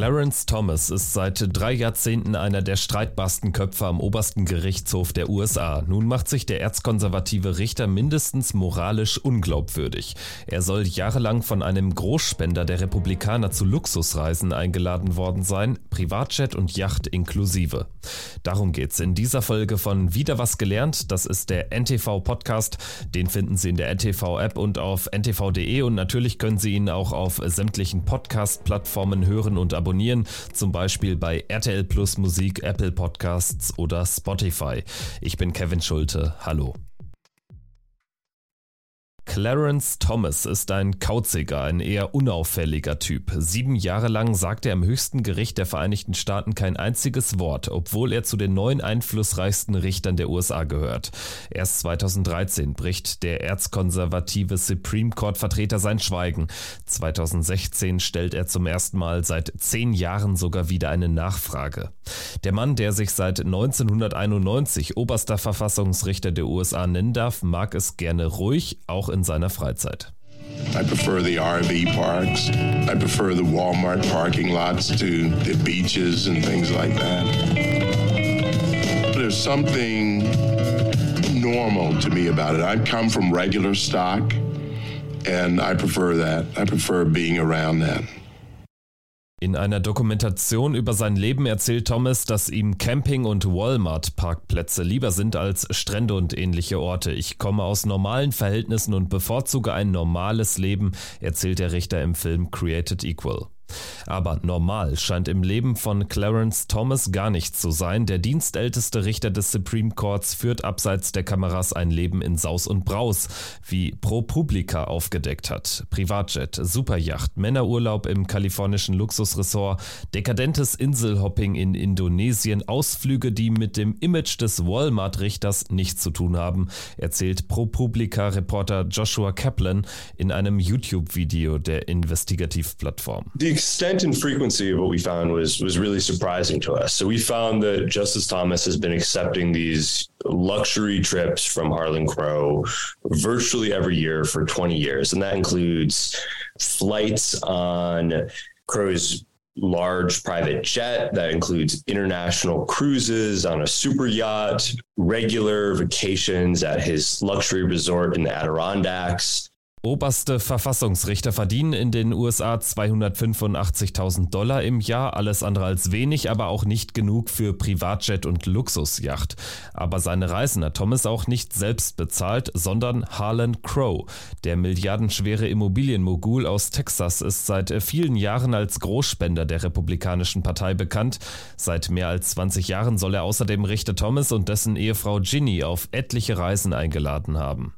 Clarence Thomas ist seit drei Jahrzehnten einer der streitbarsten Köpfe am obersten Gerichtshof der USA. Nun macht sich der erzkonservative Richter mindestens moralisch unglaubwürdig. Er soll jahrelang von einem Großspender der Republikaner zu Luxusreisen eingeladen worden sein, Privatjet und Yacht inklusive. Darum geht's in dieser Folge von Wieder was gelernt. Das ist der NTV Podcast. Den finden Sie in der NTV App und auf ntv.de und natürlich können Sie ihn auch auf sämtlichen Podcast-Plattformen hören und abonnieren, zum Beispiel bei RTL Plus Musik, Apple Podcasts oder Spotify. Ich bin Kevin Schulte. Hallo. Clarence Thomas ist ein kauziger, ein eher unauffälliger Typ. Sieben Jahre lang sagt er im höchsten Gericht der Vereinigten Staaten kein einziges Wort, obwohl er zu den neun einflussreichsten Richtern der USA gehört. Erst 2013 bricht der erzkonservative Supreme Court Vertreter sein Schweigen. 2016 stellt er zum ersten Mal seit zehn Jahren sogar wieder eine Nachfrage. Der Mann, der sich seit 1991 oberster Verfassungsrichter der USA nennen darf, mag es gerne ruhig, auch in seiner Freizeit. I prefer the RV parks. I prefer the Walmart parking lots to the beaches and things like that. There's something normal to me about it. I come from regular stock and I prefer that. I prefer being around that. In einer Dokumentation über sein Leben erzählt Thomas, dass ihm Camping- und Walmart-Parkplätze lieber sind als Strände und ähnliche Orte. Ich komme aus normalen Verhältnissen und bevorzuge ein normales Leben, erzählt der Richter im Film Created Equal. Aber normal scheint im Leben von Clarence Thomas gar nichts zu sein. Der dienstälteste Richter des Supreme Courts führt abseits der Kameras ein Leben in Saus und Braus, wie ProPublica aufgedeckt hat. Privatjet, Superjacht, Männerurlaub im kalifornischen Luxusressort, dekadentes Inselhopping in Indonesien, Ausflüge, die mit dem Image des Walmart-Richters nichts zu tun haben, erzählt ProPublica-Reporter Joshua Kaplan in einem YouTube-Video der Investigativplattform. Die extent and frequency of what we found was was really surprising to us. So we found that Justice Thomas has been accepting these luxury trips from Harlan Crow virtually every year for 20 years, and that includes flights on Crow's large private jet. That includes international cruises on a super yacht, regular vacations at his luxury resort in the Adirondacks, Oberste Verfassungsrichter verdienen in den USA 285.000 Dollar im Jahr, alles andere als wenig, aber auch nicht genug für Privatjet und Luxusjacht. Aber seine Reisen hat Thomas auch nicht selbst bezahlt, sondern Harlan Crow. Der milliardenschwere Immobilienmogul aus Texas ist seit vielen Jahren als Großspender der Republikanischen Partei bekannt. Seit mehr als 20 Jahren soll er außerdem Richter Thomas und dessen Ehefrau Ginny auf etliche Reisen eingeladen haben.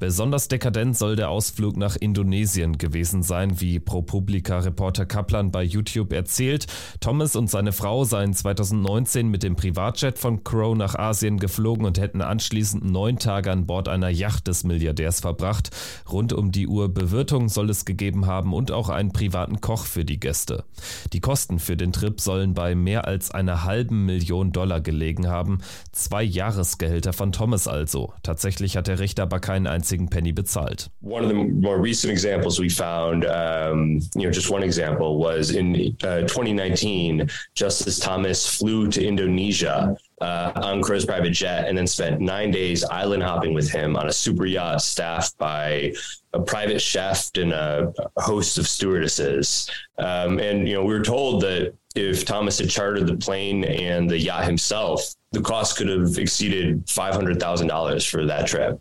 Besonders dekadent soll der Ausflug nach Indonesien gewesen sein, wie ProPublica-Reporter Kaplan bei YouTube erzählt. Thomas und seine Frau seien 2019 mit dem Privatjet von Crow nach Asien geflogen und hätten anschließend neun Tage an Bord einer Yacht des Milliardärs verbracht. Rund um die Uhr Bewirtung soll es gegeben haben und auch einen privaten Koch für die Gäste. Die Kosten für den Trip sollen bei mehr als einer halben Million Dollar gelegen haben. Zwei Jahresgehälter von Thomas also. Tatsächlich hat der Richter aber keinen einzigen einzigen Penny bezahlt. One of the more recent examples we found, um, you know, just one example was in uh, 2019, Justice Thomas flew to Indonesia uh, on Crow's private jet and then spent nine days island hopping with him on a super yacht staffed by a private chef and a host of stewardesses. Um, and, you know, we were told that if Thomas had chartered the plane and the yacht himself, the cost could have exceeded $500,000 for that trip.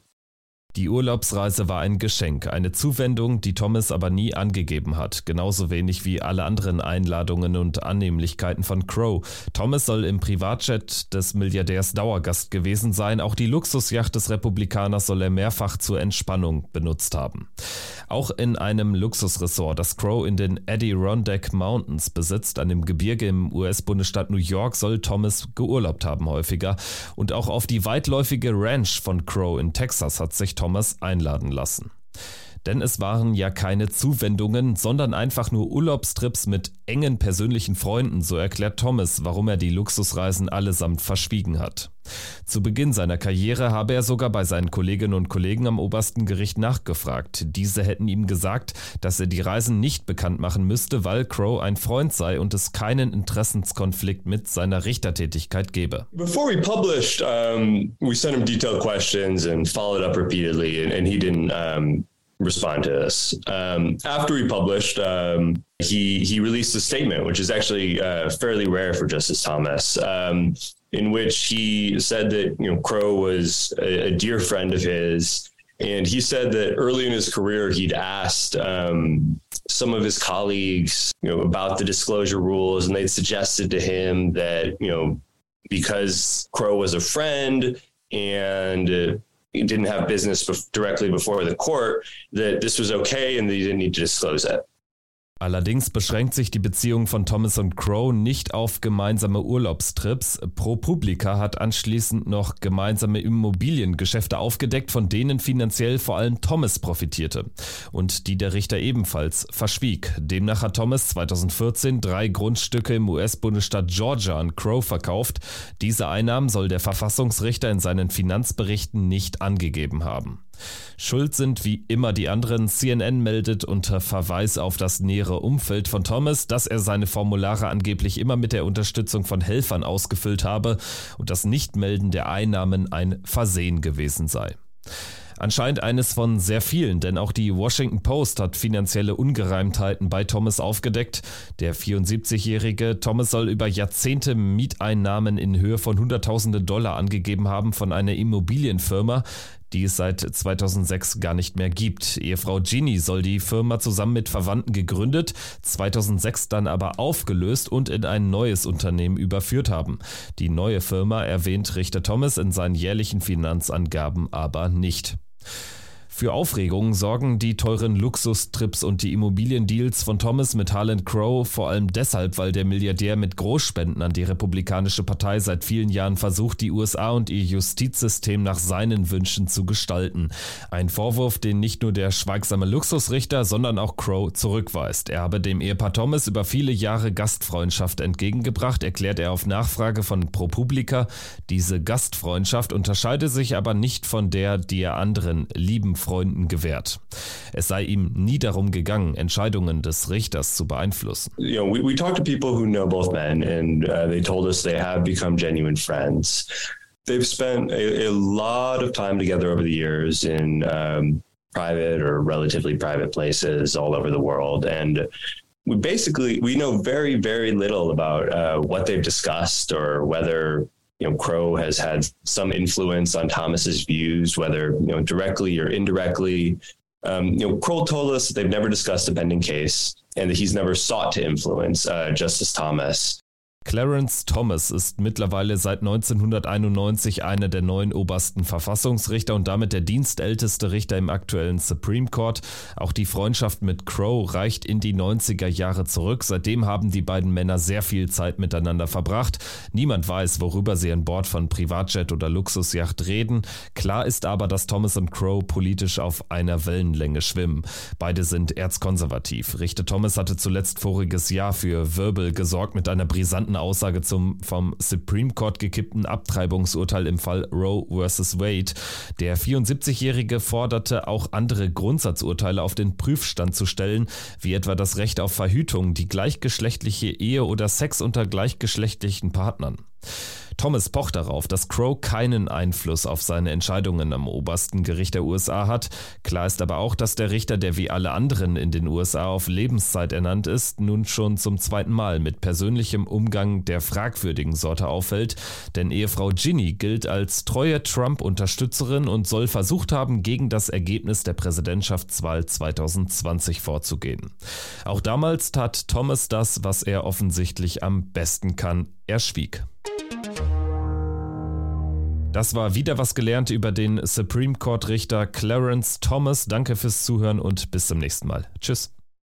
Die Urlaubsreise war ein Geschenk, eine Zuwendung, die Thomas aber nie angegeben hat, genauso wenig wie alle anderen Einladungen und Annehmlichkeiten von Crow. Thomas soll im Privatjet des Milliardärs Dauergast gewesen sein, auch die Luxusjacht des Republikaners soll er mehrfach zur Entspannung benutzt haben. Auch in einem Luxusresort, das Crow in den Adirondack Mountains besitzt, einem Gebirge im US-Bundesstaat New York, soll Thomas geurlaubt haben häufiger. Und auch auf die weitläufige Ranch von Crow in Texas hat sich Thomas einladen lassen. Denn es waren ja keine Zuwendungen, sondern einfach nur Urlaubstrips mit engen persönlichen Freunden, so erklärt Thomas, warum er die Luxusreisen allesamt verschwiegen hat. Zu Beginn seiner Karriere habe er sogar bei seinen Kolleginnen und Kollegen am obersten Gericht nachgefragt. Diese hätten ihm gesagt, dass er die Reisen nicht bekannt machen müsste, weil Crow ein Freund sei und es keinen Interessenskonflikt mit seiner Richtertätigkeit gebe. Before we published, um, we sent him detailed questions and followed up repeatedly, and, and he didn't um, respond to this. Um, after we published, um, he he released a statement, which is actually uh, fairly rare for Justice Thomas, um, in which he said that you know Crow was a, a, dear friend of his, and he said that early in his career he'd asked um, some of his colleagues, you know, about the disclosure rules, and they'd suggested to him that you know because Crow was a friend and uh, didn't have business directly before the court, that this was okay and that you didn't need to disclose it. Allerdings beschränkt sich die Beziehung von Thomas und Crow nicht auf gemeinsame Urlaubstrips. ProPublica hat anschließend noch gemeinsame Immobiliengeschäfte aufgedeckt, von denen finanziell vor allem Thomas profitierte und die der Richter ebenfalls verschwieg. Demnach hat Thomas 2014 drei Grundstücke im US-Bundesstaat Georgia an Crow verkauft. Diese Einnahmen soll der Verfassungsrichter in seinen Finanzberichten nicht angegeben haben. Schuld sind wie immer die anderen. CNN meldet unter Verweis auf das nähere Umfeld von Thomas, dass er seine Formulare angeblich immer mit der Unterstützung von Helfern ausgefüllt habe und das Nichtmelden der Einnahmen ein Versehen gewesen sei. Anscheinend eines von sehr vielen, denn auch die Washington Post hat finanzielle Ungereimtheiten bei Thomas aufgedeckt. Der 74-jährige Thomas soll über Jahrzehnte Mieteinnahmen in Höhe von Hunderttausende Dollar angegeben haben von einer Immobilienfirma, die es seit 2006 gar nicht mehr gibt. Ehefrau Ginny soll die Firma zusammen mit Verwandten gegründet, 2006 dann aber aufgelöst und in ein neues Unternehmen überführt haben. Die neue Firma erwähnt Richter Thomas in seinen jährlichen Finanzangaben aber nicht. Für Aufregung sorgen die teuren Luxustrips und die Immobiliendeals von Thomas mit Harlan Crow vor allem deshalb, weil der Milliardär mit Großspenden an die Republikanische Partei seit vielen Jahren versucht, die USA und ihr Justizsystem nach seinen Wünschen zu gestalten. Ein Vorwurf, den nicht nur der schweigsame Luxusrichter, sondern auch Crow zurückweist. Er habe dem Ehepaar Thomas über viele Jahre Gastfreundschaft entgegengebracht, erklärt er auf Nachfrage von ProPublica. Diese Gastfreundschaft unterscheide sich aber nicht von der, die er anderen lieben Freunden gewährt. Es sei ihm nie darum gegangen, Entscheidungen des Richters zu beeinflussen. You know, we, we talked to people who know both men and uh, they told us they have become genuine friends. They've spent a, a lot of time together over the years in um, private or relatively private places all over the world and we basically we know very very little about uh, what they've discussed or whether you know, Crow has had some influence on Thomas's views, whether you know directly or indirectly. Um, you know, Kroll told us that they've never discussed a pending case and that he's never sought to influence uh, Justice Thomas. Clarence Thomas ist mittlerweile seit 1991 einer der neun obersten Verfassungsrichter und damit der dienstälteste Richter im aktuellen Supreme Court. Auch die Freundschaft mit Crow reicht in die 90er Jahre zurück. Seitdem haben die beiden Männer sehr viel Zeit miteinander verbracht. Niemand weiß, worüber sie an Bord von Privatjet oder Luxusjacht reden. Klar ist aber, dass Thomas und Crow politisch auf einer Wellenlänge schwimmen. Beide sind erzkonservativ. Richter Thomas hatte zuletzt voriges Jahr für Wirbel gesorgt mit einer brisanten Aussage zum vom Supreme Court gekippten Abtreibungsurteil im Fall Roe vs. Wade. Der 74-Jährige forderte auch andere Grundsatzurteile auf den Prüfstand zu stellen, wie etwa das Recht auf Verhütung, die gleichgeschlechtliche Ehe oder Sex unter gleichgeschlechtlichen Partnern. Thomas pocht darauf, dass Crow keinen Einfluss auf seine Entscheidungen am obersten Gericht der USA hat. Klar ist aber auch, dass der Richter, der wie alle anderen in den USA auf Lebenszeit ernannt ist, nun schon zum zweiten Mal mit persönlichem Umgang der fragwürdigen Sorte auffällt, denn Ehefrau Ginny gilt als treue Trump-Unterstützerin und soll versucht haben, gegen das Ergebnis der Präsidentschaftswahl 2020 vorzugehen. Auch damals tat Thomas das, was er offensichtlich am besten kann. Er schwieg. Das war wieder was gelernt über den Supreme Court Richter Clarence Thomas. Danke fürs Zuhören und bis zum nächsten Mal. Tschüss.